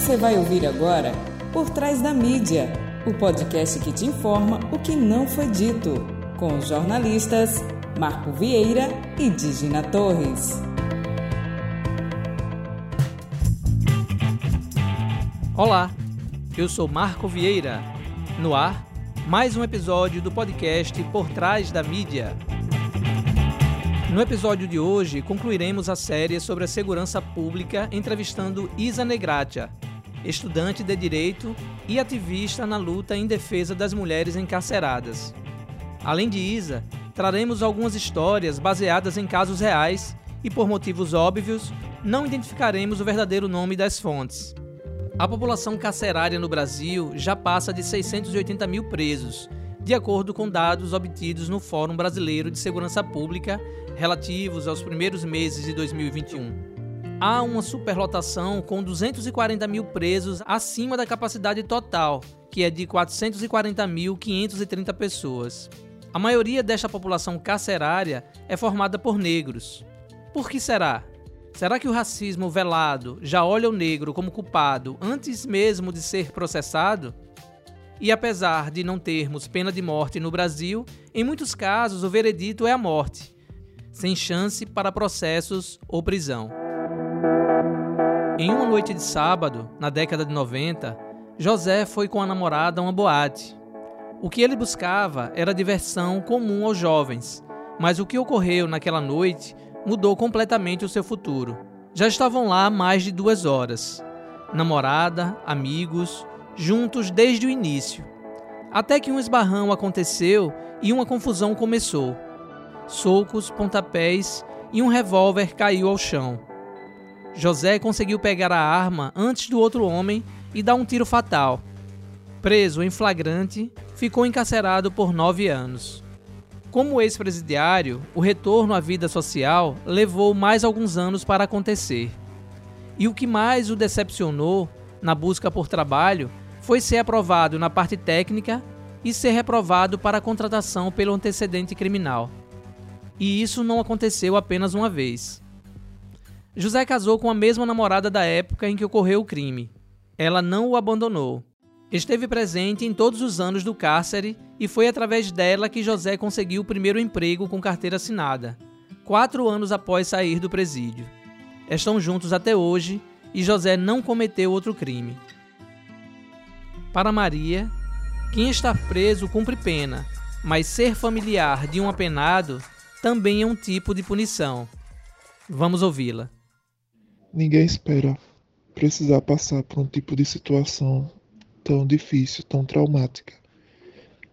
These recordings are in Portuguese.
Você vai ouvir agora Por Trás da Mídia, o podcast que te informa o que não foi dito, com os jornalistas Marco Vieira e Digina Torres. Olá, eu sou Marco Vieira. No ar, mais um episódio do podcast Por Trás da Mídia. No episódio de hoje, concluiremos a série sobre a segurança pública entrevistando Isa Negratia, estudante de direito e ativista na luta em defesa das mulheres encarceradas. Além de Isa, traremos algumas histórias baseadas em casos reais e, por motivos óbvios, não identificaremos o verdadeiro nome das fontes. A população carcerária no Brasil já passa de 680 mil presos, de acordo com dados obtidos no Fórum Brasileiro de Segurança Pública relativos aos primeiros meses de 2021. Há uma superlotação com 240 mil presos acima da capacidade total, que é de 440.530 pessoas. A maioria desta população carcerária é formada por negros. Por que será? Será que o racismo velado já olha o negro como culpado antes mesmo de ser processado? E apesar de não termos pena de morte no Brasil, em muitos casos o veredito é a morte, sem chance para processos ou prisão. Em uma noite de sábado, na década de 90, José foi com a namorada a uma boate. O que ele buscava era diversão comum aos jovens, mas o que ocorreu naquela noite mudou completamente o seu futuro. Já estavam lá mais de duas horas. Namorada, amigos, juntos desde o início. Até que um esbarrão aconteceu e uma confusão começou socos, pontapés e um revólver caiu ao chão. José conseguiu pegar a arma antes do outro homem e dar um tiro fatal. Preso em flagrante, ficou encarcerado por nove anos. Como ex-presidiário, o retorno à vida social levou mais alguns anos para acontecer. E o que mais o decepcionou na busca por trabalho foi ser aprovado na parte técnica e ser reprovado para contratação pelo antecedente criminal e isso não aconteceu apenas uma vez. José casou com a mesma namorada da época em que ocorreu o crime. Ela não o abandonou. Esteve presente em todos os anos do cárcere e foi através dela que José conseguiu o primeiro emprego com carteira assinada, quatro anos após sair do presídio. Estão juntos até hoje e José não cometeu outro crime. Para Maria, quem está preso cumpre pena, mas ser familiar de um apenado também é um tipo de punição. Vamos ouvi-la. Ninguém espera precisar passar por um tipo de situação tão difícil, tão traumática,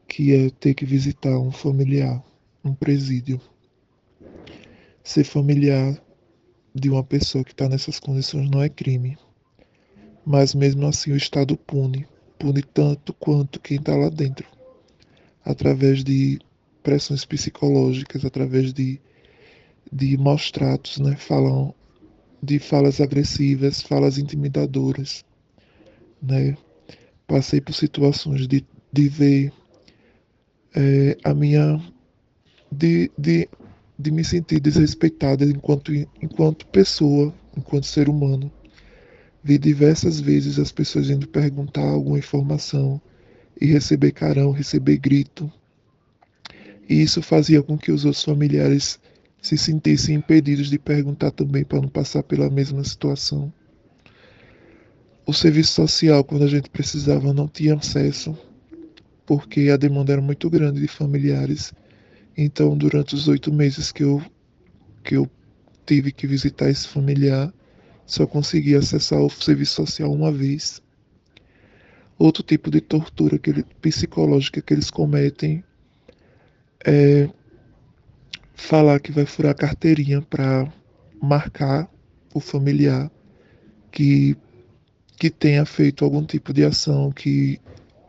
que é ter que visitar um familiar, um presídio. Ser familiar de uma pessoa que está nessas condições não é crime. Mas mesmo assim o Estado pune, pune tanto quanto quem está lá dentro, através de pressões psicológicas através de, de maus tratos, né? Falam de falas agressivas, falas intimidadoras, né? Passei por situações de, de ver é, a minha de, de, de me sentir desrespeitada enquanto, enquanto pessoa, enquanto ser humano. Vi diversas vezes as pessoas indo perguntar alguma informação e receber carão, receber grito, e isso fazia com que os outros familiares se sentissem impedidos de perguntar também para não passar pela mesma situação. O serviço social, quando a gente precisava, não tinha acesso, porque a demanda era muito grande de familiares. Então, durante os oito meses que eu, que eu tive que visitar esse familiar, só consegui acessar o serviço social uma vez. Outro tipo de tortura que ele, psicológica que eles cometem é falar que vai furar a carteirinha para marcar o familiar que, que tenha feito algum tipo de ação que,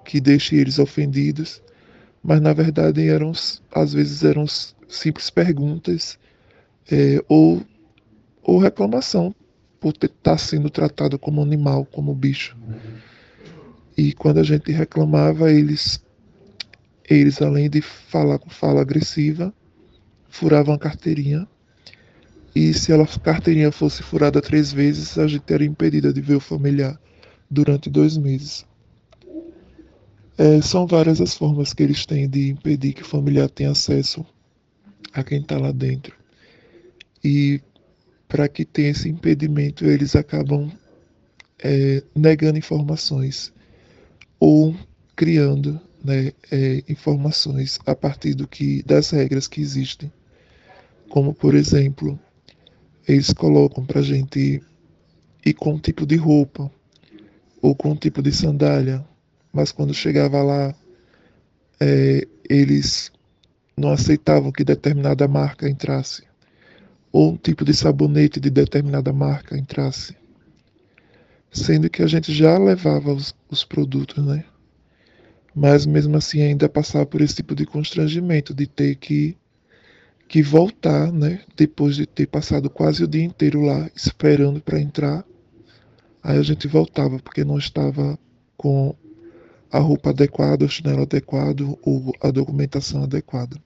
que deixe eles ofendidos, mas na verdade eram às vezes eram simples perguntas é, ou, ou reclamação por estar tá sendo tratado como animal, como bicho. E quando a gente reclamava, eles eles, além de falar com fala agressiva, furavam a carteirinha. E se a carteirinha fosse furada três vezes, a gente era impedida de ver o familiar durante dois meses. É, são várias as formas que eles têm de impedir que o familiar tenha acesso a quem está lá dentro. E para que tenha esse impedimento, eles acabam é, negando informações ou criando né, é, informações a partir do que das regras que existem, como por exemplo, eles colocam para a gente ir com um tipo de roupa ou com um tipo de sandália, mas quando chegava lá, é, eles não aceitavam que determinada marca entrasse, ou um tipo de sabonete de determinada marca entrasse, sendo que a gente já levava os, os produtos, né? Mas mesmo assim ainda passava por esse tipo de constrangimento de ter que que voltar, né? Depois de ter passado quase o dia inteiro lá esperando para entrar, aí a gente voltava porque não estava com a roupa adequada, o chinelo adequado ou a documentação adequada.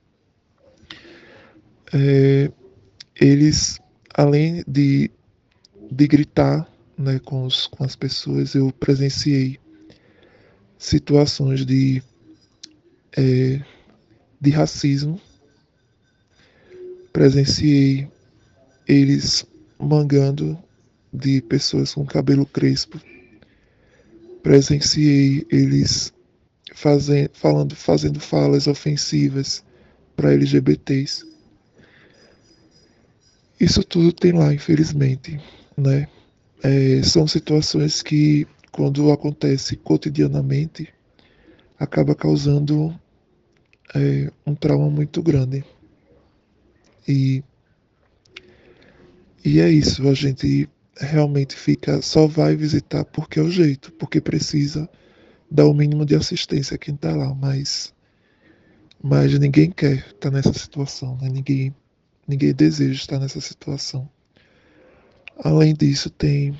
É, eles, além de, de gritar né, com, os, com as pessoas, eu presenciei situações de, é, de racismo, presenciei eles mangando de pessoas com cabelo crespo, presenciei eles fazendo, falando, fazendo falas ofensivas para LGBTs. Isso tudo tem lá, infelizmente, né? É, são situações que, quando acontece cotidianamente, acaba causando é, um trauma muito grande. E, e é isso, a gente realmente fica, só vai visitar porque é o jeito, porque precisa dar o mínimo de assistência a quem está lá, mas, mas ninguém quer estar tá nessa situação, né? ninguém, ninguém deseja estar nessa situação. Além disso, tem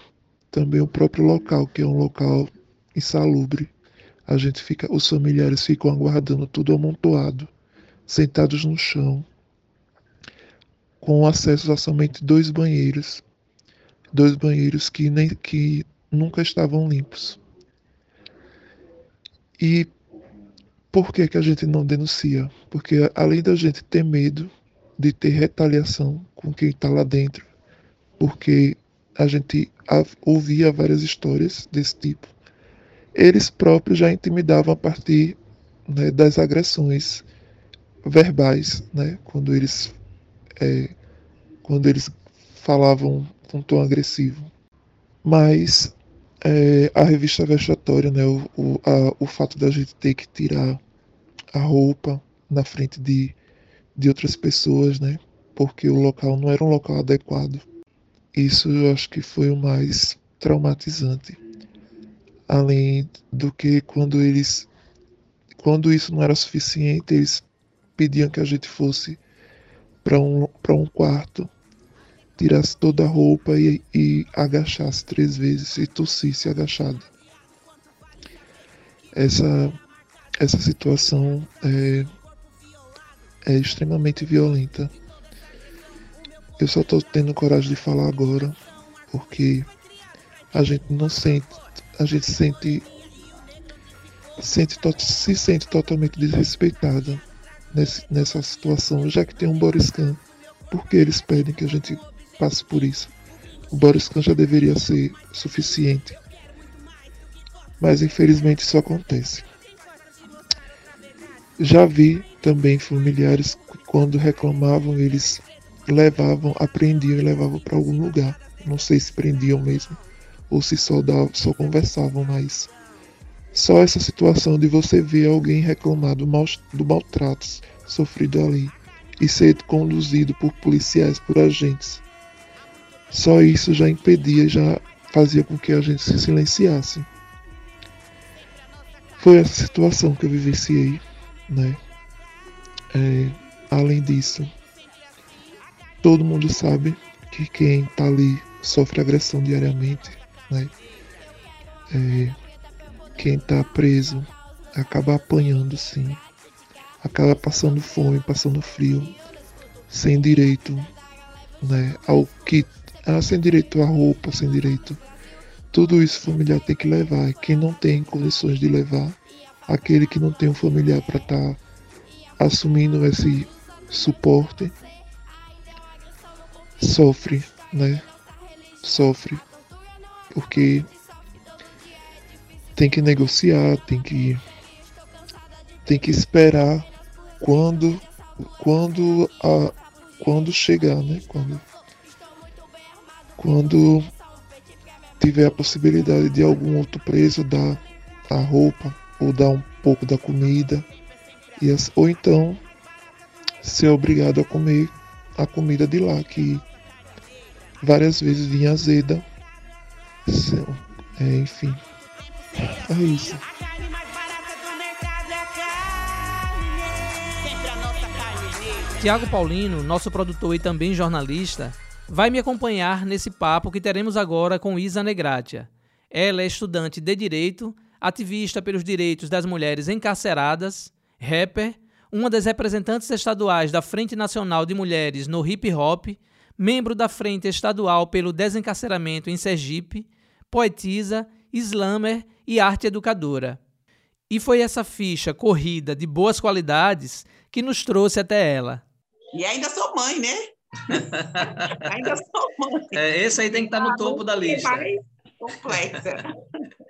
também o próprio local, que é um local insalubre. A gente fica, os familiares ficam aguardando tudo amontoado, sentados no chão, com acesso a somente dois banheiros dois banheiros que, nem, que nunca estavam limpos. E por que, que a gente não denuncia? Porque além da gente ter medo de ter retaliação com quem está lá dentro, porque a gente ouvia várias histórias desse tipo, eles próprios já intimidavam a partir né, das agressões verbais, né, quando eles é, quando eles falavam com tom agressivo. Mas é, a revista vexatória, né, o, o, a, o fato da gente ter que tirar a roupa na frente de, de outras pessoas, né, porque o local não era um local adequado. Isso eu acho que foi o mais traumatizante. Além do que quando eles quando isso não era suficiente, eles pediam que a gente fosse para um, um quarto tirasse toda a roupa e, e agachasse três vezes e tossisse agachado. Essa, essa situação é, é extremamente violenta. Eu só estou tendo coragem de falar agora porque a gente não sente, a gente sente, sente se sente totalmente desrespeitada nesse, nessa situação, já que tem um Boriscan, porque eles pedem que a gente passe por isso. O Boris Kahn já deveria ser suficiente. Mas infelizmente isso acontece. Já vi também familiares quando reclamavam, eles levavam, aprendiam e levavam para algum lugar. Não sei se prendiam mesmo ou se só, só conversavam, mas só essa situação de você ver alguém reclamar do, mal, do maltrato sofrido ali e ser conduzido por policiais, por agentes, só isso já impedia, já fazia com que a gente se silenciasse. Foi essa situação que eu vivenciei, né? É, além disso, todo mundo sabe que quem tá ali sofre agressão diariamente, né? É, quem tá preso acaba apanhando sim, acaba passando fome, passando frio, sem direito né, ao que ela sem direito à roupa, sem direito tudo isso o familiar tem que levar. Quem não tem condições de levar, aquele que não tem um familiar para estar tá assumindo esse suporte, sofre, né? Sofre. Porque tem que negociar, tem que tem que esperar quando quando a quando chegar, né? Quando quando tiver a possibilidade de algum outro preso dar a roupa ou dar um pouco da comida e as, ou então ser obrigado a comer a comida de lá que várias vezes vinha azeda é, enfim é isso Tiago Paulino, nosso produtor e também jornalista, vai me acompanhar nesse papo que teremos agora com Isa Negratia. Ela é estudante de Direito, ativista pelos direitos das mulheres encarceradas, rapper, uma das representantes estaduais da Frente Nacional de Mulheres no Hip Hop, membro da Frente Estadual pelo Desencarceramento em Sergipe, poetisa, slammer e arte educadora. E foi essa ficha corrida de boas qualidades que nos trouxe até ela. E ainda sou mãe, né? ainda sou mãe. É, esse aí tem que estar no topo da lista. Complexa.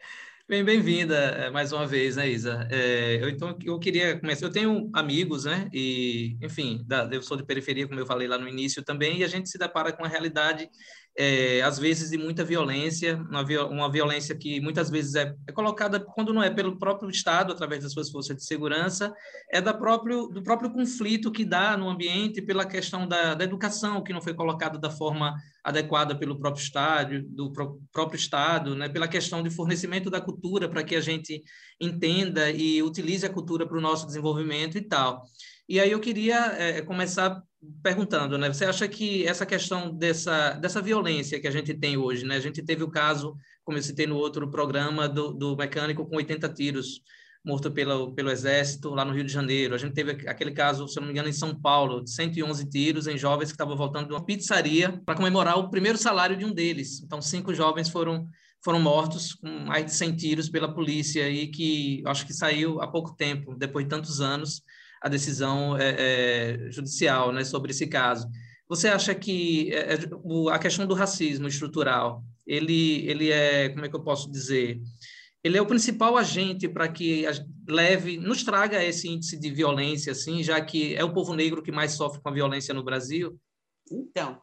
Bem, bem-vinda eh, mais uma vez, né, Isa? É, eu, então, eu queria começar. Eu tenho amigos, né? E, enfim, da, eu sou de periferia, como eu falei lá no início também, e a gente se depara com a realidade é, às vezes de muita violência, uma, uma violência que muitas vezes é, é, colocada, quando não é pelo próprio Estado, através das suas forças de segurança, é da próprio, do próprio conflito que dá no ambiente pela questão da, da educação, que não foi colocada da forma adequada pelo próprio Estado, do pro, próprio Estado, né, pela questão de fornecimento da cultura para que a gente entenda e utilize a cultura para o nosso desenvolvimento e tal. E aí eu queria é, começar perguntando, né? Você acha que essa questão dessa, dessa violência que a gente tem hoje, né? A gente teve o caso, como eu citei no outro programa, do, do mecânico com 80 tiros morto pelo, pelo exército lá no Rio de Janeiro. A gente teve aquele caso, se não me engano, em São Paulo, de 111 tiros em jovens que estavam voltando de uma pizzaria para comemorar o primeiro salário de um deles. Então, cinco jovens foram foram mortos com mais de 100 tiros pela polícia e que acho que saiu há pouco tempo, depois de tantos anos, a decisão é, é, judicial né, sobre esse caso. Você acha que é, é a questão do racismo estrutural, ele, ele é, como é que eu posso dizer, ele é o principal agente para que leve, nos traga esse índice de violência, assim, já que é o povo negro que mais sofre com a violência no Brasil? Então,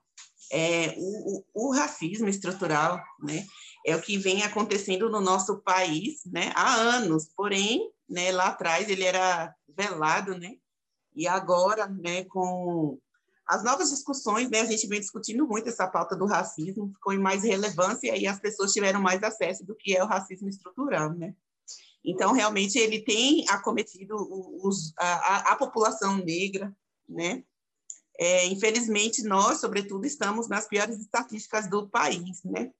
é, o, o, racismo estrutural, né, é o que vem acontecendo no nosso país, né, há anos. Porém, né, lá atrás ele era velado, né? E agora, né, com as novas discussões, né, a gente vem discutindo muito essa pauta do racismo, ficou em mais relevância e as pessoas tiveram mais acesso do que é o racismo estrutural, né? Então, realmente, ele tem acometido os, a, a, população negra, né? É, infelizmente, nós, sobretudo, estamos nas piores estatísticas do país, né?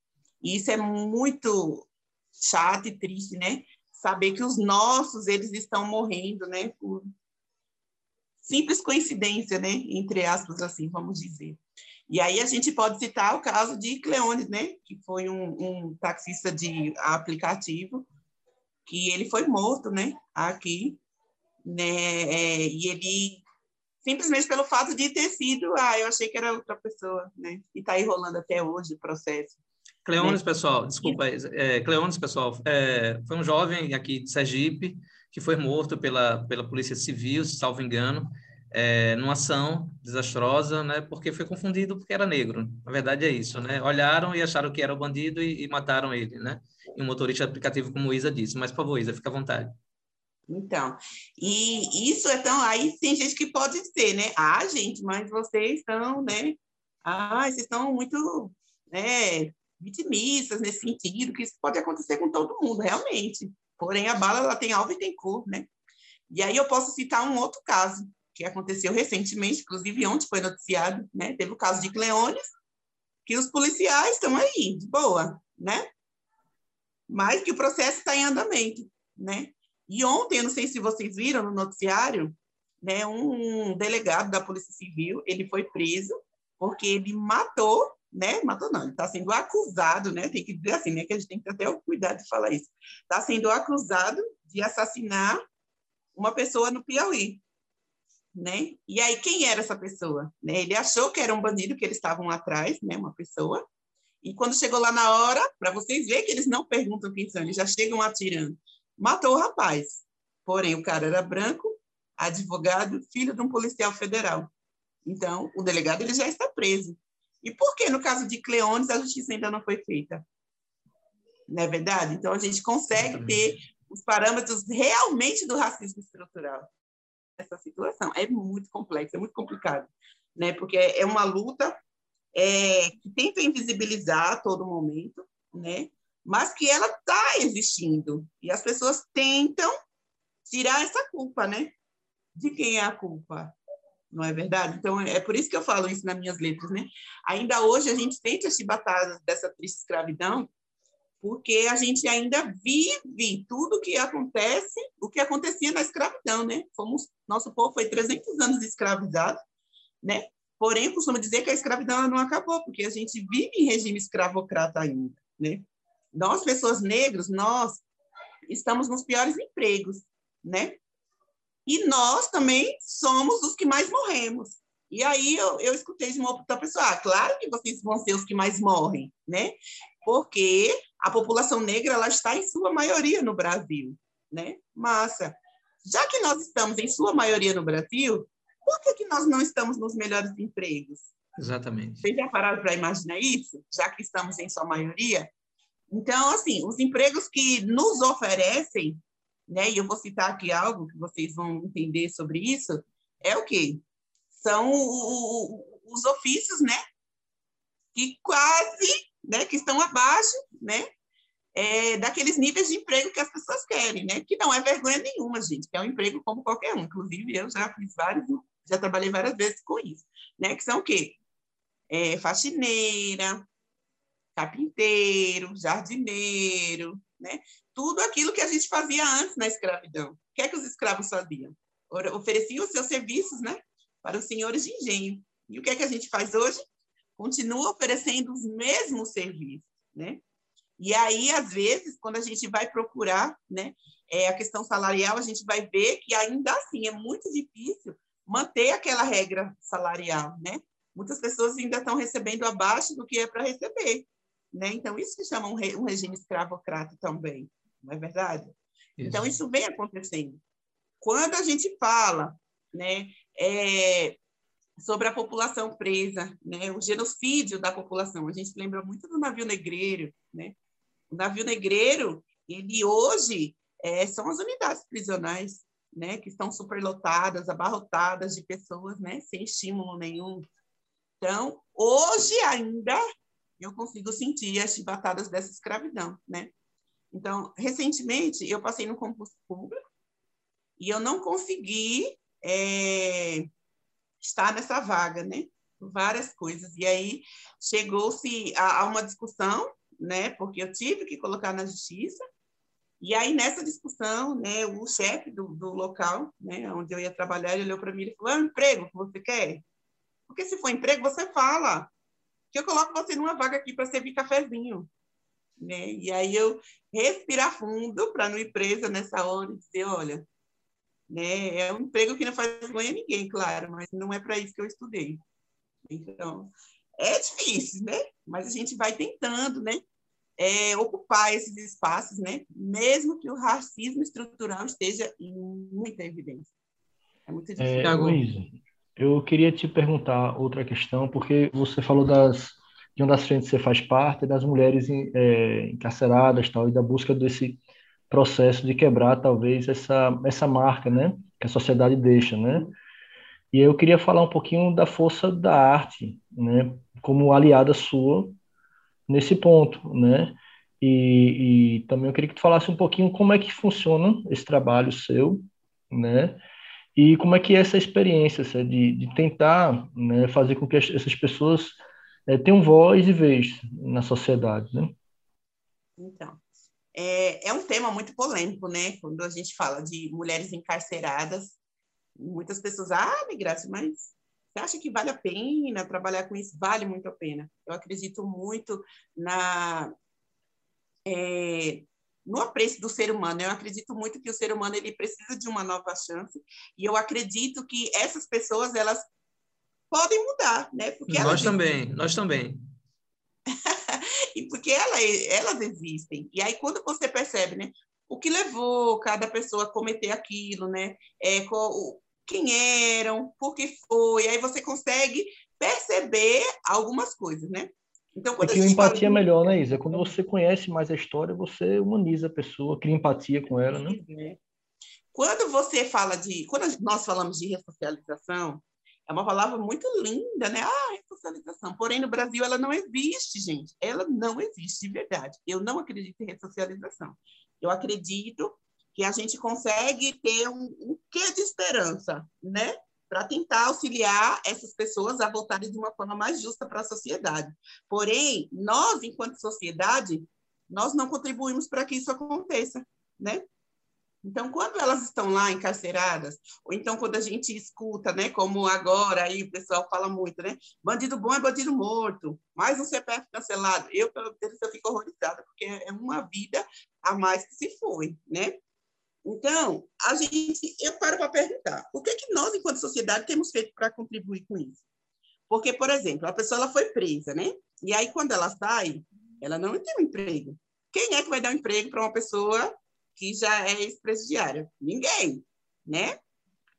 E isso é muito chato e triste, né? Saber que os nossos eles estão morrendo, né, por simples coincidência, né, entre aspas assim, vamos dizer. E aí a gente pode citar o caso de Cleones, né, que foi um, um taxista de aplicativo que ele foi morto, né, aqui, né, é, e ele simplesmente pelo fato de ter sido, ah, eu achei que era outra pessoa, né, e está aí rolando até hoje o processo. Cleones, pessoal, desculpa, é, Cleones, pessoal, é, foi um jovem aqui de Sergipe que foi morto pela, pela Polícia Civil, se salvo engano, é, numa ação desastrosa, né, porque foi confundido porque era negro. Na verdade é isso, né? Olharam e acharam que era o bandido e, e mataram ele, né? E um motorista aplicativo, como Isa disse. Mas, por favor, Isa, fica à vontade. Então, e isso é tão. Aí tem gente que pode ser, né? Ah, gente, mas vocês estão, né? Ah, vocês estão muito né, vitimistas nesse sentido, que isso pode acontecer com todo mundo, realmente. Porém, a bala ela tem alvo e tem cor, né? E aí eu posso citar um outro caso que aconteceu recentemente, inclusive ontem foi noticiado, né? Teve o caso de Cleones, que os policiais estão aí, de boa, né? Mas que o processo está em andamento, né? E ontem, eu não sei se vocês viram no noticiário, né, um delegado da Polícia Civil, ele foi preso porque ele matou né? Matou não, ele está sendo acusado, né? Tem que dizer assim, né? Que a gente tem que ter até o cuidado de falar isso. Está sendo acusado de assassinar uma pessoa no Piauí, né? E aí quem era essa pessoa? Né? Ele achou que era um bandido que eles estavam atrás, né? Uma pessoa. E quando chegou lá na hora, para vocês verem que eles não perguntam quem são, eles já chegam atirando. Matou o rapaz. Porém, o cara era branco, advogado, filho de um policial federal. Então, o delegado ele já está preso. E por que, no caso de Cleones, a justiça ainda não foi feita? Não é verdade? Então, a gente consegue ter os parâmetros realmente do racismo estrutural. Essa situação é muito complexa, é muito complicado, né? porque é uma luta é, que tenta invisibilizar a todo momento, né? mas que ela está existindo. E as pessoas tentam tirar essa culpa, né? De quem é a culpa? Não é verdade? Então, é por isso que eu falo isso nas minhas letras, né? Ainda hoje a gente sente as chibatadas dessa triste escravidão, porque a gente ainda vive tudo que acontece, o que acontecia na escravidão, né? Fomos, nosso povo foi 300 anos escravizado, né? Porém, costumo dizer que a escravidão não acabou, porque a gente vive em regime escravocrata ainda, né? Nós, pessoas negras, nós estamos nos piores empregos, né? E nós também somos os que mais morremos. E aí eu, eu escutei de uma outra pessoa, ah, claro que vocês vão ser os que mais morrem, né? Porque a população negra ela está em sua maioria no Brasil, né? Massa. Já que nós estamos em sua maioria no Brasil, por que, que nós não estamos nos melhores empregos? Exatamente. Vocês já pararam para imaginar isso? Já que estamos em sua maioria? Então, assim, os empregos que nos oferecem né? E eu vou citar aqui algo que vocês vão entender sobre isso, é o quê? São os ofícios, né? Que quase, né? Que estão abaixo, né? É, daqueles níveis de emprego que as pessoas querem, né? Que não é vergonha nenhuma, gente, que é um emprego como qualquer um. Inclusive, eu já fiz vários, já trabalhei várias vezes com isso, né? Que são o quê? É, faxineira, carpinteiro, jardineiro, né? tudo aquilo que a gente fazia antes na escravidão. O que é que os escravos faziam? Ofereciam os seus serviços né, para os senhores de engenho. E o que é que a gente faz hoje? Continua oferecendo os mesmos serviços. Né? E aí, às vezes, quando a gente vai procurar né, é, a questão salarial, a gente vai ver que ainda assim é muito difícil manter aquela regra salarial. Né? Muitas pessoas ainda estão recebendo abaixo do que é para receber. Né? Então, isso que chama um, re, um regime escravocrata também não é verdade? Isso. Então, isso vem acontecendo. Quando a gente fala né, é, sobre a população presa, né, o genocídio da população, a gente lembra muito do navio negreiro. Né? O navio negreiro, ele hoje é, são as unidades prisionais, né, que estão superlotadas, abarrotadas de pessoas, né, sem estímulo nenhum. Então, hoje ainda eu consigo sentir as chibatadas dessa escravidão, né? Então, recentemente, eu passei no concurso público e eu não consegui é, estar nessa vaga, né? Várias coisas. E aí chegou-se a, a, uma discussão, né? Porque eu tive que colocar na justiça. E aí, nessa discussão, né, o chefe do, do local, né, onde eu ia trabalhar, ele olhou para mim e falou: é um emprego que você quer? Porque se for emprego, você fala que eu coloco você numa vaga aqui para servir cafezinho né? E aí eu respirar fundo para não ir presa nessa hora e dizer, olha, né? É um emprego que não faz vergonha a ninguém, claro, mas não é para isso que eu estudei. Então, é difícil, né? Mas a gente vai tentando, né? É, ocupar esses espaços, né? Mesmo que o racismo estrutural esteja em muita evidência. É muito difícil. É, Luísa, eu queria te perguntar outra questão, porque você falou das de uma das frentes você faz parte, das mulheres é, encarceradas tal, e da busca desse processo de quebrar, talvez, essa, essa marca né, que a sociedade deixa. Né? E eu queria falar um pouquinho da força da arte, né, como aliada sua nesse ponto. Né? E, e também eu queria que tu falasse um pouquinho como é que funciona esse trabalho seu, né? E como é que é essa experiência de, de tentar né, fazer com que essas pessoas é, tenham voz e vez na sociedade, né? Então, é, é um tema muito polêmico, né? Quando a gente fala de mulheres encarceradas, muitas pessoas, ah, Migraça, mas Você acha que vale a pena trabalhar com isso? Vale muito a pena. Eu acredito muito na é, no apreço do ser humano. Eu acredito muito que o ser humano ele precisa de uma nova chance e eu acredito que essas pessoas elas podem mudar, né? Porque nós também, nós também. e porque ela, elas existem. E aí quando você percebe, né? O que levou cada pessoa a cometer aquilo, né? É, qual, quem eram, por que foi, aí você consegue perceber algumas coisas, né? Então, quando é que a empatia fala... é melhor, né, Isa? Quando você conhece mais a história, você humaniza a pessoa, cria empatia com ela, né? É. Quando você fala de... Quando nós falamos de ressocialização, é uma palavra muito linda, né? Ah, ressocialização. Porém, no Brasil, ela não existe, gente. Ela não existe de verdade. Eu não acredito em ressocialização. Eu acredito que a gente consegue ter um, um quê de esperança, né? Para tentar auxiliar essas pessoas a voltarem de uma forma mais justa para a sociedade. Porém, nós, enquanto sociedade, nós não contribuímos para que isso aconteça, né? Então, quando elas estão lá encarceradas, ou então quando a gente escuta, né, como agora aí o pessoal fala muito, né, bandido bom é bandido morto, mais um CPF cancelado, eu, pelo menos, eu fico horrorizada, porque é uma vida a mais que se foi, né? Então, a gente, eu paro para perguntar, o que, é que nós, enquanto sociedade, temos feito para contribuir com isso? Porque, por exemplo, a pessoa ela foi presa, né? E aí, quando ela sai, ela não tem um emprego. Quem é que vai dar um emprego para uma pessoa que já é ex-presidiária? Ninguém, né?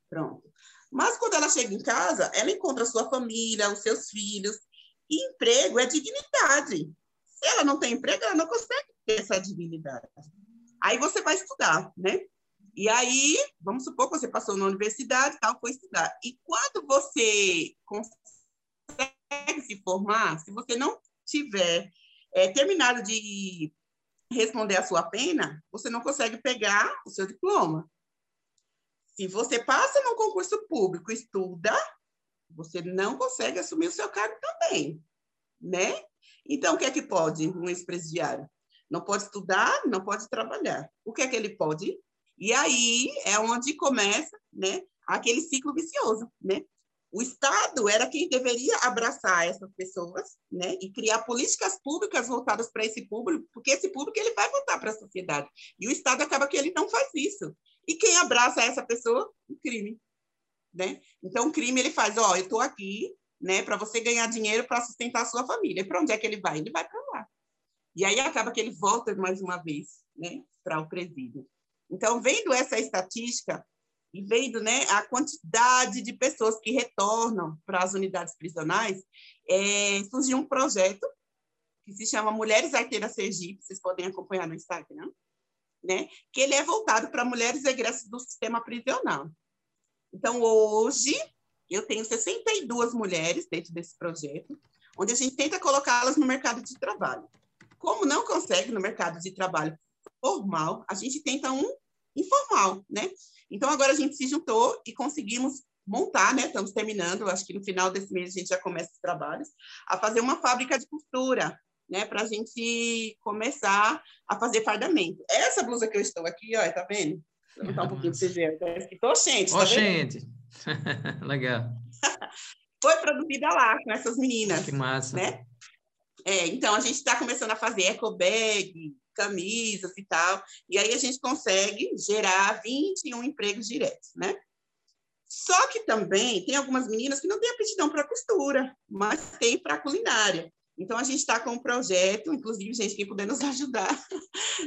Pronto. Mas quando ela chega em casa, ela encontra sua família, os seus filhos. E emprego é dignidade. Se ela não tem emprego, ela não consegue ter essa dignidade. Aí você vai estudar, né? E aí, vamos supor que você passou na universidade, tal, foi estudar. E quando você consegue se formar, se você não tiver é, terminado de responder a sua pena, você não consegue pegar o seu diploma. Se você passa num concurso público, estuda, você não consegue assumir o seu cargo também, né? Então, o que é que pode um ex-presidiário? Não pode estudar, não pode trabalhar. O que é que ele pode? E aí é onde começa, né, aquele ciclo vicioso, né? O Estado era quem deveria abraçar essas pessoas, né, e criar políticas públicas voltadas para esse público, porque esse público ele vai voltar para a sociedade. E o Estado acaba que ele não faz isso. E quem abraça essa pessoa? O crime, né? Então o crime ele faz, ó, oh, eu estou aqui, né, para você ganhar dinheiro para sustentar a sua família. Para onde é que ele vai? Ele vai para lá. E aí acaba que ele volta mais uma vez né, para o presídio. Então, vendo essa estatística e vendo né, a quantidade de pessoas que retornam para as unidades prisionais, é, surgiu um projeto que se chama Mulheres Arteiras Sergipe, vocês podem acompanhar no Instagram, né, que ele é voltado para mulheres egressas do sistema prisional. Então, hoje, eu tenho 62 mulheres dentro desse projeto, onde a gente tenta colocá-las no mercado de trabalho. Como não consegue no mercado de trabalho formal, a gente tenta um informal, né? Então, agora a gente se juntou e conseguimos montar, né? Estamos terminando, acho que no final desse mês a gente já começa os trabalhos, a fazer uma fábrica de costura, né? Para a gente começar a fazer fardamento. Essa blusa que eu estou aqui, ó, tá vendo? Vou botar um pouquinho para vocês verem. Tá escrito Oxente, tá Oxente. Legal. Foi produzida lá com essas meninas. Que massa. Né? É, então, a gente está começando a fazer eco bag, camisas e tal, e aí a gente consegue gerar 21 empregos diretos, né? Só que também tem algumas meninas que não têm aptidão para costura, mas tem para culinária. Então, a gente está com um projeto, inclusive, gente, quem puder nos ajudar,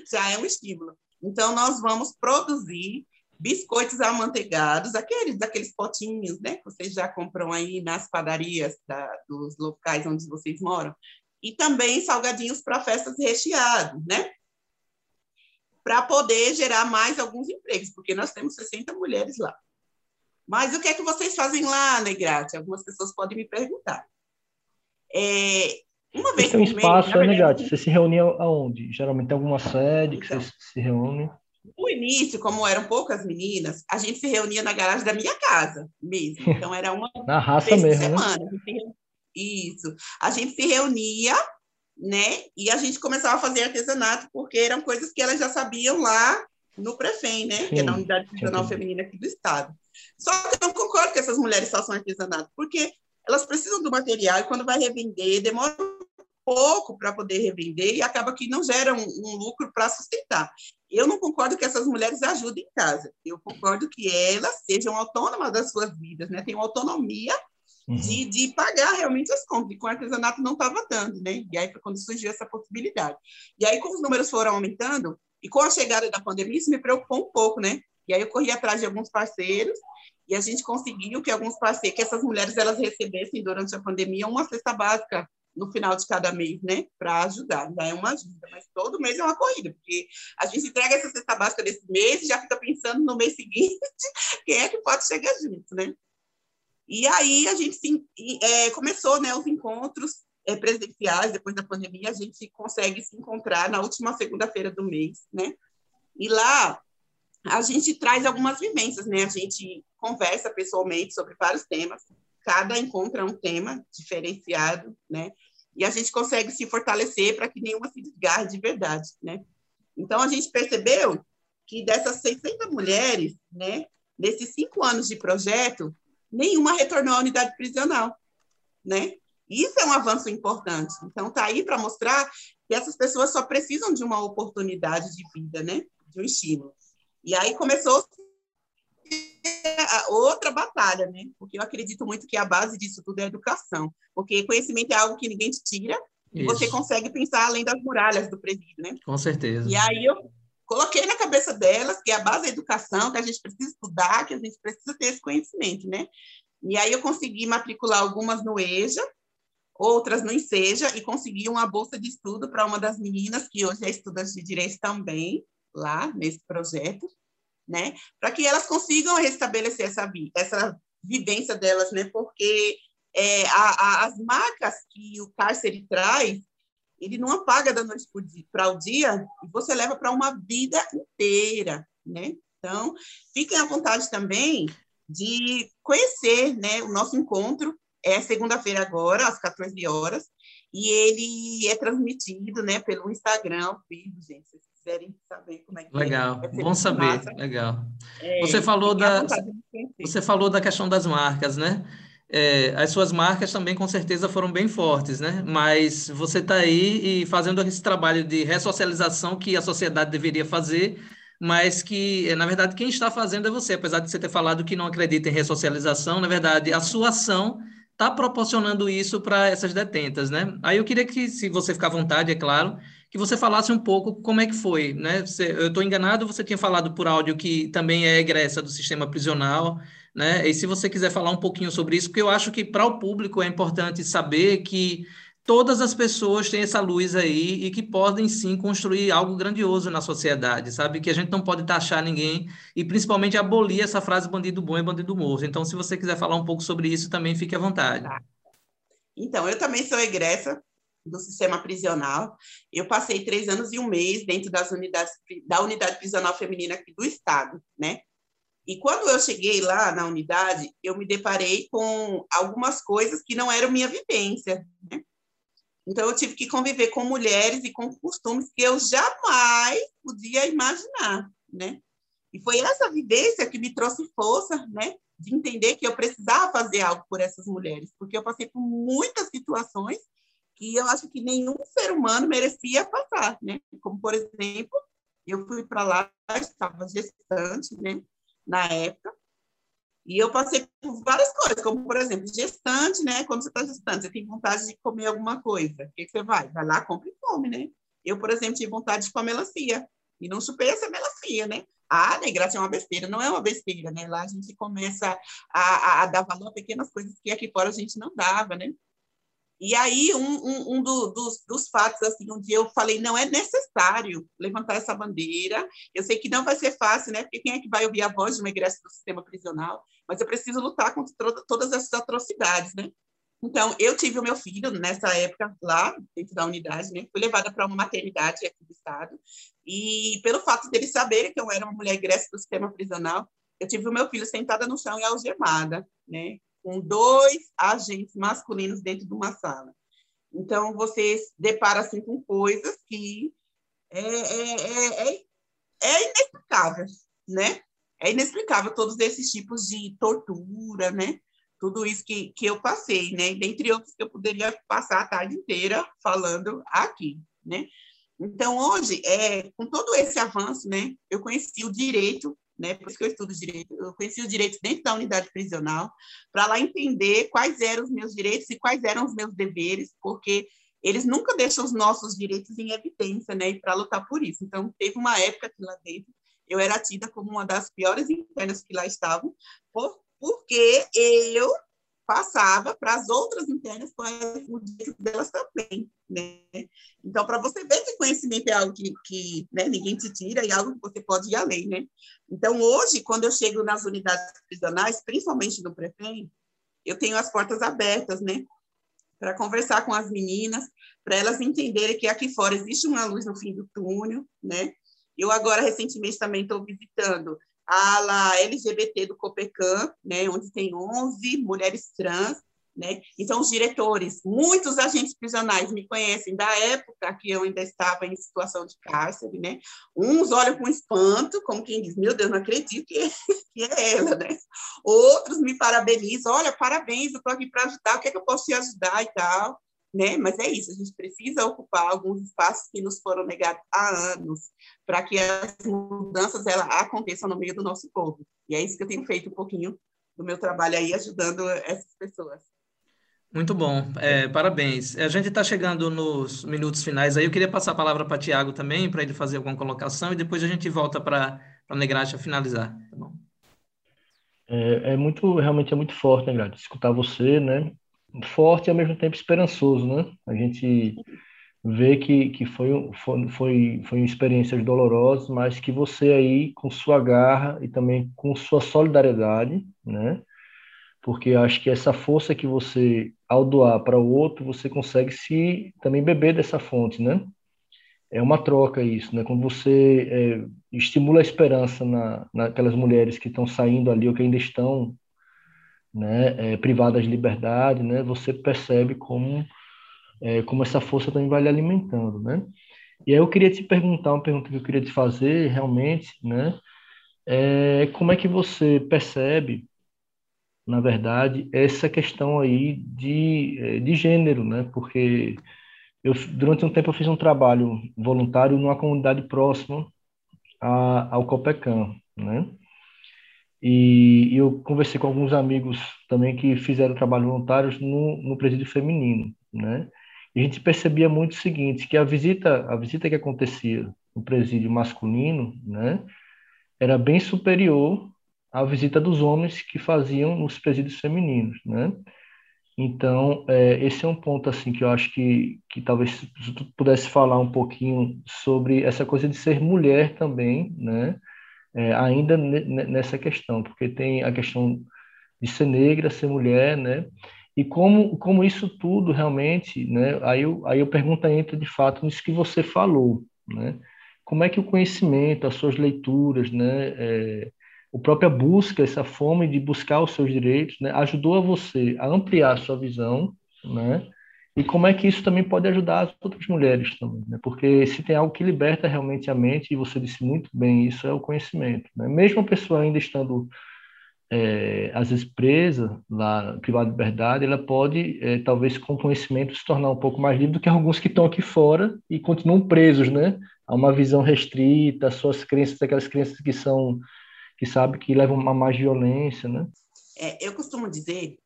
já é um estímulo. Então, nós vamos produzir biscoitos amanteigados, aqueles, aqueles potinhos, né, que vocês já compram aí nas padarias da, dos locais onde vocês moram e também salgadinhos para festas recheados, né? Para poder gerar mais alguns empregos, porque nós temos 60 mulheres lá. Mas o que é que vocês fazem lá, Negrati? Algumas pessoas podem me perguntar. É, uma vez tem um espaço, mês, Negrati? Você se reunia aonde? Geralmente tem alguma sede que então, vocês se reúnem? No início, como eram poucas meninas, a gente se reunia na garagem da minha casa mesmo. Então era uma na raça mesmo, né? semana. Né? Isso. A gente se reunia, né? E a gente começava a fazer artesanato, porque eram coisas que elas já sabiam lá no Prefem, né? Sim, que é na Unidade Prisional Feminina aqui do Estado. Só que eu não concordo que essas mulheres façam artesanato, porque elas precisam do material e quando vai revender, demora pouco para poder revender e acaba que não gera um, um lucro para sustentar. Eu não concordo que essas mulheres ajudem em casa. Eu concordo que elas sejam autônomas das suas vidas, né? Tenham autonomia uhum. de, de pagar realmente as contas. E com o artesanato não estava dando, né? E aí foi quando surgiu essa possibilidade. E aí, como os números foram aumentando, e com a chegada da pandemia, isso me preocupou um pouco, né? E aí eu corri atrás de alguns parceiros e a gente conseguiu que alguns parceiros, que essas mulheres elas recebessem durante a pandemia uma cesta básica no final de cada mês, né, para ajudar. Já é uma ajuda, mas todo mês é uma corrida, porque a gente entrega essa cesta básica desse mês e já fica pensando no mês seguinte quem é que pode chegar junto, né? E aí a gente sim, é, começou, né, os encontros é, presenciais depois da pandemia, a gente consegue se encontrar na última segunda-feira do mês, né? E lá a gente traz algumas vivências, né? A gente conversa pessoalmente sobre vários temas cada encontro é um tema diferenciado, né? E a gente consegue se fortalecer para que nenhuma se desgarre de verdade, né? Então, a gente percebeu que dessas 60 mulheres, né, nesses cinco anos de projeto, nenhuma retornou à unidade prisional, né? Isso é um avanço importante. Então, está aí para mostrar que essas pessoas só precisam de uma oportunidade de vida, né? De um estímulo. E aí começou outra batalha, né? Porque eu acredito muito que a base disso tudo é a educação. Porque conhecimento é algo que ninguém te tira e você consegue pensar além das muralhas do presídio, né? Com certeza. E aí eu coloquei na cabeça delas que a base é educação, que a gente precisa estudar, que a gente precisa ter esse conhecimento, né? E aí eu consegui matricular algumas no EJA, outras no INSEJA, e consegui uma bolsa de estudo para uma das meninas, que hoje é estudante de Direito também, lá nesse projeto né? Para que elas consigam restabelecer essa, essa vivência delas, né? Porque é, a, a, as marcas que o cárcere traz, ele não apaga da noite para o dia e você leva para uma vida inteira, né? Então, fiquem à vontade também de conhecer, né? O nosso encontro é segunda-feira agora, às 14 horas, e ele é transmitido, né, pelo Instagram, vivo, gente. Vocês quiserem saber como é que Legal, é. bom saber, massa. legal. É, você falou da você falou da questão das marcas, né? É, as suas marcas também com certeza foram bem fortes, né? Mas você está aí e fazendo esse trabalho de ressocialização que a sociedade deveria fazer, mas que, na verdade, quem está fazendo é você. Apesar de você ter falado que não acredita em ressocialização, na verdade, a sua ação está proporcionando isso para essas detentas, né? Aí eu queria que, se você ficar à vontade, é claro, que você falasse um pouco como é que foi, né? Você, eu estou enganado, você tinha falado por áudio que também é egressa do sistema prisional, né? E se você quiser falar um pouquinho sobre isso, porque eu acho que para o público é importante saber que todas as pessoas têm essa luz aí e que podem sim construir algo grandioso na sociedade, sabe? Que a gente não pode taxar ninguém e principalmente abolir essa frase bandido bom é bandido morto. Então, se você quiser falar um pouco sobre isso, também fique à vontade. Tá. Então, eu também sou egressa do sistema prisional. Eu passei três anos e um mês dentro das unidades da unidade prisional feminina aqui do estado, né? E quando eu cheguei lá na unidade, eu me deparei com algumas coisas que não eram minha vivência, né? Então eu tive que conviver com mulheres e com costumes que eu jamais podia imaginar, né? E foi essa vivência que me trouxe força, né? De entender que eu precisava fazer algo por essas mulheres, porque eu passei por muitas situações que eu acho que nenhum ser humano merecia passar, né? Como, por exemplo, eu fui para lá, estava gestante, né? Na época, e eu passei por várias coisas, como, por exemplo, gestante, né? Quando você está gestante, você tem vontade de comer alguma coisa. O que, que você vai? Vai lá, compra e come, né? Eu, por exemplo, tive vontade de comer melancia. E não chupei essa melancia, né? Ah, negraça é uma besteira. Não é uma besteira, né? Lá a gente começa a, a, a dar valor a pequenas coisas que aqui fora a gente não dava, né? E aí, um, um, um do, dos, dos, fatos, assim, um dia eu falei, não é necessário levantar essa bandeira, eu sei que não vai ser fácil, né, porque quem é que vai ouvir a voz de uma egressa do sistema prisional? Mas eu preciso lutar contra todas essas atrocidades, né? Então, eu tive o meu filho nessa época lá, dentro da unidade, né? Fui levada para uma maternidade aqui do estado. E pelo fato deles saberem que eu era uma mulher egressa do sistema prisional, eu tive o meu filho sentada no chão e algemada, né? Com dois agentes masculinos dentro de uma sala. Então, você se depara assim, com coisas que é, é, é, é, é inexplicável, né? é inexplicável todos esses tipos de tortura, né? Tudo isso que, que eu passei, né? Dentre outros que eu poderia passar a tarde inteira falando aqui, né? Então, hoje, é, com todo esse avanço, né, eu conheci o direito, né, por isso que eu estudo direito, eu conheci o direito dentro da unidade prisional, para lá entender quais eram os meus direitos e quais eram os meus deveres, porque eles nunca deixam os nossos direitos em evidência, né, para lutar por isso. Então, teve uma época que lá dentro eu era tida como uma das piores internas que lá estavam, por, porque eu passava para as outras internas com o direito delas também, né? Então, para você ver que conhecimento é algo que, que né, ninguém te tira e algo que você pode ir além, né? Então, hoje, quando eu chego nas unidades prisionais, principalmente no prefeito, eu tenho as portas abertas, né? Para conversar com as meninas, para elas entenderem que aqui fora existe uma luz no fim do túnel, né? Eu agora, recentemente, também estou visitando ala LGBT do Copecan, né, onde tem 11 mulheres trans, né? Então, os diretores, muitos agentes prisionais me conhecem da época que eu ainda estava em situação de cárcere, né? Uns olham com espanto, como quem diz, meu Deus, não acredito que é, que é ela, né? Outros me parabenizam, olha, parabéns, eu estou aqui para ajudar, o que é que eu posso te ajudar e tal né? Mas é isso, a gente precisa ocupar alguns espaços que nos foram negados há anos, para que as mudanças ela, aconteçam no meio do nosso povo. E é isso que eu tenho feito um pouquinho do meu trabalho aí, ajudando essas pessoas. Muito bom, é, parabéns. A gente está chegando nos minutos finais aí. Eu queria passar a palavra para Tiago também, para ele fazer alguma colocação, e depois a gente volta para a Negrate finalizar. Tá bom? É, é, muito, realmente é muito forte, né, escutar você, né? Forte e ao mesmo tempo esperançoso, né? A gente vê que, que foi, foi, foi, foi experiências dolorosas, mas que você aí, com sua garra e também com sua solidariedade, né? Porque acho que essa força que você, ao doar para o outro, você consegue se também beber dessa fonte, né? É uma troca isso, né? Quando você é, estimula a esperança na, naquelas mulheres que estão saindo ali ou que ainda estão né, é, privadas de liberdade, né, você percebe como, é, como essa força também vai lhe alimentando, né? E aí eu queria te perguntar, uma pergunta que eu queria te fazer realmente, né, é como é que você percebe, na verdade, essa questão aí de, é, de gênero, né? Porque eu, durante um tempo eu fiz um trabalho voluntário numa comunidade próxima a, ao Copecan, né? E, eu conversei com alguns amigos também que fizeram trabalho voluntários no, no presídio feminino, né? E a gente percebia muito o seguinte, que a visita, a visita que acontecia no presídio masculino, né, era bem superior à visita dos homens que faziam nos presídios femininos, né? Então, é, esse é um ponto assim que eu acho que, que talvez tu pudesse falar um pouquinho sobre essa coisa de ser mulher também, né? É, ainda nessa questão, porque tem a questão de ser negra, ser mulher, né? E como, como isso tudo realmente, né? Aí eu, aí eu pergunto entra de fato nisso que você falou, né? Como é que o conhecimento, as suas leituras, né? É, própria busca, essa fome de buscar os seus direitos, né? Ajudou a você a ampliar a sua visão, né? E como é que isso também pode ajudar as outras mulheres também, né? Porque se tem algo que liberta realmente a mente, e você disse muito bem, isso é o conhecimento, né? Mesmo a pessoa ainda estando, é, às vezes, presa lá, privada de liberdade, ela pode, é, talvez, com conhecimento, se tornar um pouco mais livre do que alguns que estão aqui fora e continuam presos, né? A uma visão restrita, as suas crenças, aquelas crenças que são, que sabe que levam a mais violência, né? É, eu costumo dizer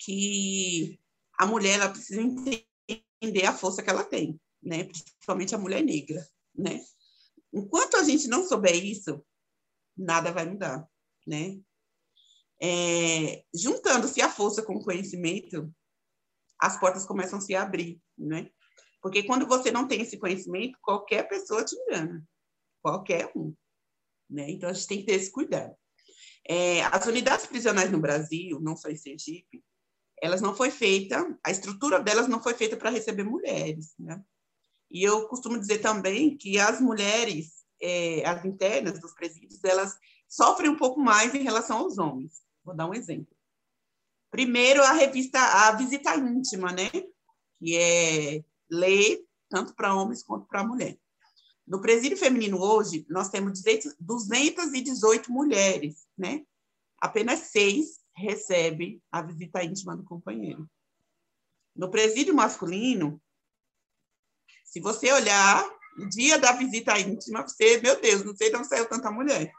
que a mulher ela precisa entender a força que ela tem, né? Principalmente a mulher negra, né? Enquanto a gente não souber isso, nada vai mudar, né? É, Juntando-se a força com o conhecimento, as portas começam a se abrir, né? Porque quando você não tem esse conhecimento, qualquer pessoa te engana, qualquer um, né? Então a gente tem que ter esse cuidado. É, as unidades prisionais no Brasil, não só em Sergipe, elas não foi feita, a estrutura delas não foi feita para receber mulheres, né? E eu costumo dizer também que as mulheres, é, as internas dos presídios, elas sofrem um pouco mais em relação aos homens. Vou dar um exemplo. Primeiro, a revista, a visita íntima, né? Que é lei tanto para homens quanto para mulher. No presídio feminino hoje, nós temos 218 mulheres, né? Apenas seis recebem a visita íntima do companheiro. No presídio masculino, se você olhar o dia da visita íntima, você, meu Deus, não sei de onde saiu tanta mulher.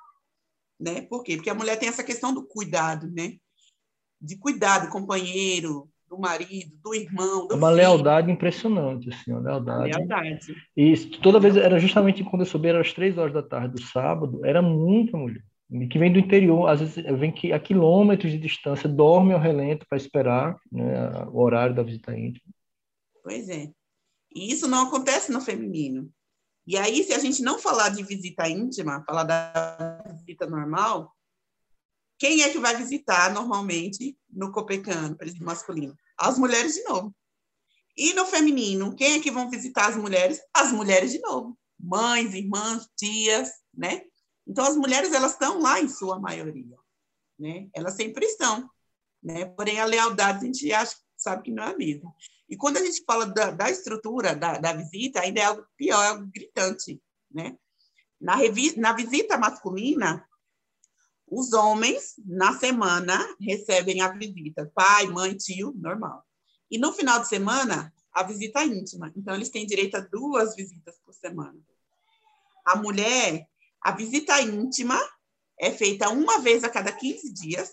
Né? Por quê? Porque a mulher tem essa questão do cuidado, né? De cuidar do companheiro, do marido, do irmão, do Uma filho. lealdade impressionante, assim, uma lealdade. Lealdade. E toda vez, era justamente quando eu soube, era às três horas da tarde do sábado, era muita mulher. Que vem do interior, às vezes vem que a quilômetros de distância, dorme ao relento para esperar né, o horário da visita íntima. Pois é. E isso não acontece no feminino. E aí, se a gente não falar de visita íntima, falar da visita normal, quem é que vai visitar normalmente no Copecano, presídio masculino? As mulheres de novo. E no feminino, quem é que vão visitar as mulheres? As mulheres de novo. Mães, irmãs, tias, né? Então, as mulheres, elas estão lá em sua maioria, né? Elas sempre estão, né? Porém, a lealdade, a gente acha, sabe que não é a mesma. E quando a gente fala da, da estrutura da, da, visita, ainda é algo pior, é algo gritante, né? Na, na visita masculina, os homens, na semana, recebem a visita. Pai, mãe, tio, normal. E no final de semana, a visita íntima. Então, eles têm direito a duas visitas por semana. A mulher, a visita íntima é feita uma vez a cada 15 dias,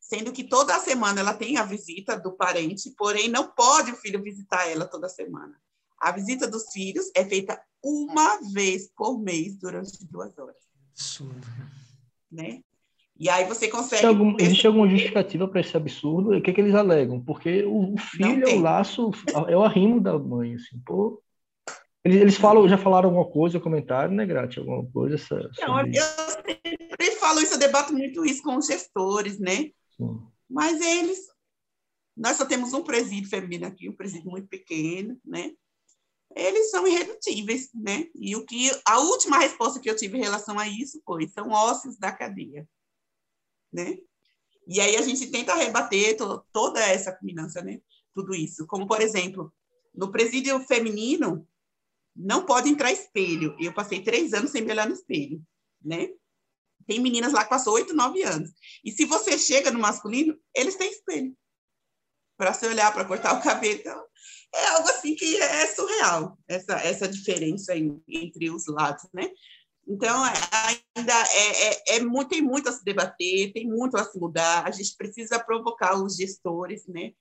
sendo que toda a semana ela tem a visita do parente, porém não pode o filho visitar ela toda semana. A visita dos filhos é feita uma vez por mês durante duas horas. Absurdo. Né? E aí você consegue. Existe, algum, existe alguma justificativa para esse absurdo? O que, é que eles alegam? Porque o filho é o laço, é o arrimo da mãe, assim, pô. Eles, eles falam, já falaram alguma coisa, comentário, né, Grati? Alguma coisa? Essa, Não, eu sempre falo isso, eu debato muito isso com os gestores, né? Sim. Mas eles. Nós só temos um presídio feminino aqui, um presídio muito pequeno, né? Eles são irredutíveis, né? E o que a última resposta que eu tive em relação a isso foi: são ossos da cadeia, né? E aí a gente tenta rebater to, toda essa culminância, né? Tudo isso. Como, por exemplo, no presídio feminino, não pode entrar espelho. Eu passei três anos sem me olhar no espelho, né? Tem meninas lá que passou oito, nove anos. E se você chega no masculino, eles têm espelho para se olhar, para cortar o cabelo. Então, é algo assim que é surreal, essa, essa diferença em, entre os lados, né? Então, ainda é, é, é, muito, tem muito a se debater, tem muito a se mudar. A gente precisa provocar os gestores, né,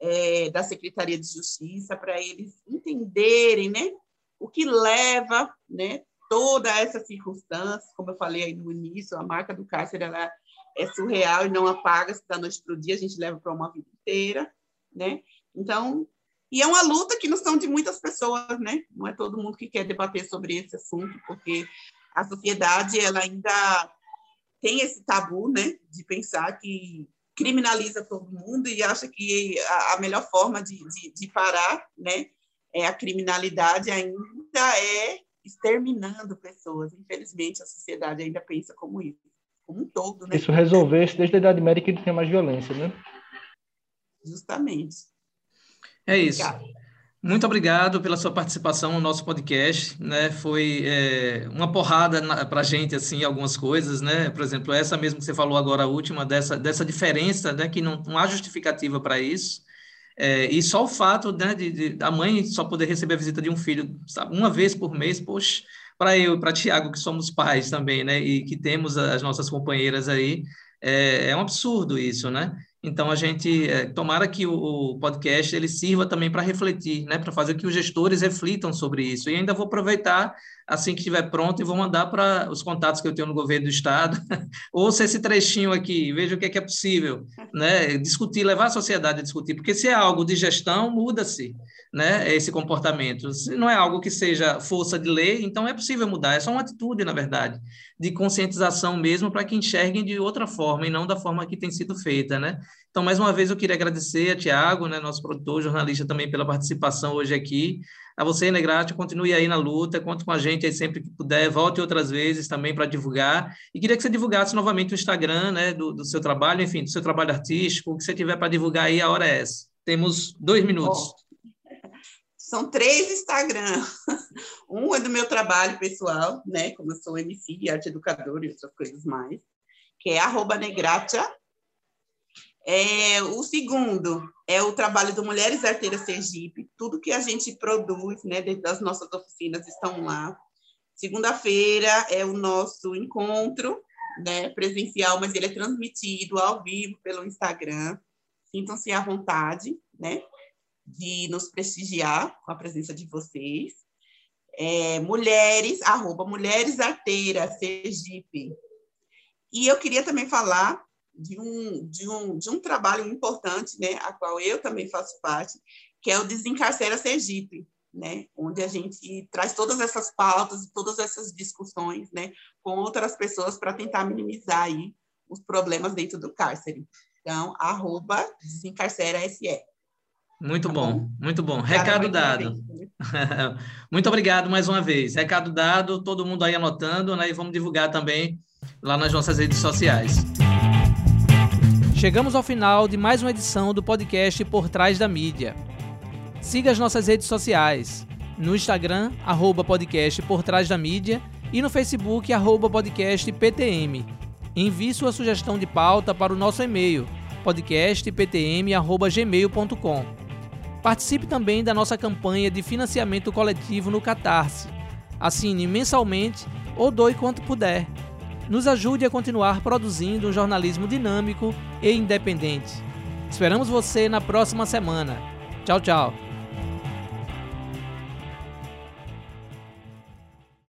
é, da Secretaria de Justiça para eles entenderem, né, o que leva, né, toda essa circunstância, como eu falei aí no início, a marca do cárcere ela é surreal e não apaga-se da noite para o dia, a gente leva para uma vida inteira, né? Então, e é uma luta que não são de muitas pessoas, né? Não é todo mundo que quer debater sobre esse assunto, porque a sociedade ela ainda tem esse tabu, né, de pensar que criminaliza todo mundo e acha que a, melhor forma de, de, de parar, né, é a criminalidade ainda é exterminando pessoas. Infelizmente, a sociedade ainda pensa como isso, como um todo. Né? Isso resolvesse desde a Idade Média que não tem mais violência, né? Justamente. É isso. Muito obrigado pela sua participação no nosso podcast, né? Foi é, uma porrada para a gente, assim, algumas coisas, né? Por exemplo, essa mesmo que você falou agora, a última, dessa, dessa diferença, né? Que não, não há justificativa para isso. É, e só o fato né, de, de, a mãe só poder receber a visita de um filho sabe, uma vez por mês, poxa, para eu, para Tiago, que somos pais também, né, e que temos as nossas companheiras aí, é, é um absurdo isso, né? Então a gente é, tomara que o, o, podcast ele sirva também para refletir, né, para fazer que os gestores reflitam sobre isso. E ainda vou aproveitar assim que estiver pronto e vou mandar para os contatos que eu tenho no governo do estado. Ouça esse trechinho aqui, veja o que é, que é possível, né? Discutir, levar a sociedade a discutir, porque se é algo de gestão, muda-se, né? Esse comportamento. Se não é algo que seja força de lei, então é possível mudar. É só uma atitude, na verdade, de conscientização mesmo para que enxerguem de outra forma e não da forma que tem sido feita, né? Então, mais uma vez, eu queria agradecer a Tiago, né, nosso produtor, jornalista também, pela participação hoje aqui. A você, Negrati, continue aí na luta, conte com a gente aí sempre que puder, volte outras vezes também para divulgar. E queria que você divulgasse novamente o Instagram, né, do, do seu trabalho, enfim, do seu trabalho artístico, o que você tiver para divulgar aí, a hora é essa. Temos dois minutos. Bom, São três Instagram. Um é do meu trabalho pessoal, né? Como eu sou MC, arte educadora e outras coisas mais, que é arroba negratia. É, o segundo é o trabalho do Mulheres Arteiras Sergipe. Tudo que a gente produz, né, dentro das nossas oficinas estão lá. Segunda-feira é o nosso encontro, né, presencial, mas ele é transmitido ao vivo pelo Instagram. Sintam-se à vontade, né, de nos prestigiar com a presença de vocês. É, mulheres, arroba Mulheres Arteiras Sergipe. E eu queria também falar de um, de um, de um trabalho importante, né, a qual eu também faço parte, que é o Desencarcera Sergipe, né, onde a gente traz todas essas pautas, todas essas discussões, né, com outras pessoas para tentar minimizar aí os problemas dentro do cárcere. Então, arroba Desencarcera SE. Muito tá bom, bom, muito bom. Recado dado. muito obrigado mais uma vez. Recado dado, todo mundo aí anotando, né? E vamos divulgar também lá nas nossas redes sociais. Chegamos ao final de mais uma edição do podcast Por Trás da Mídia. Siga as nossas redes sociais. No Instagram, arroba podcast Por Trás da Mídia e no Facebook, arroba podcast PTM. Envie sua sugestão de pauta para o nosso e-mail, podcastptm.gmail.com. Participe também da nossa campanha de financiamento coletivo no Catarse. Assine mensalmente ou doe quanto puder nos ajude a continuar produzindo um jornalismo dinâmico e independente. Esperamos você na próxima semana. Tchau, tchau.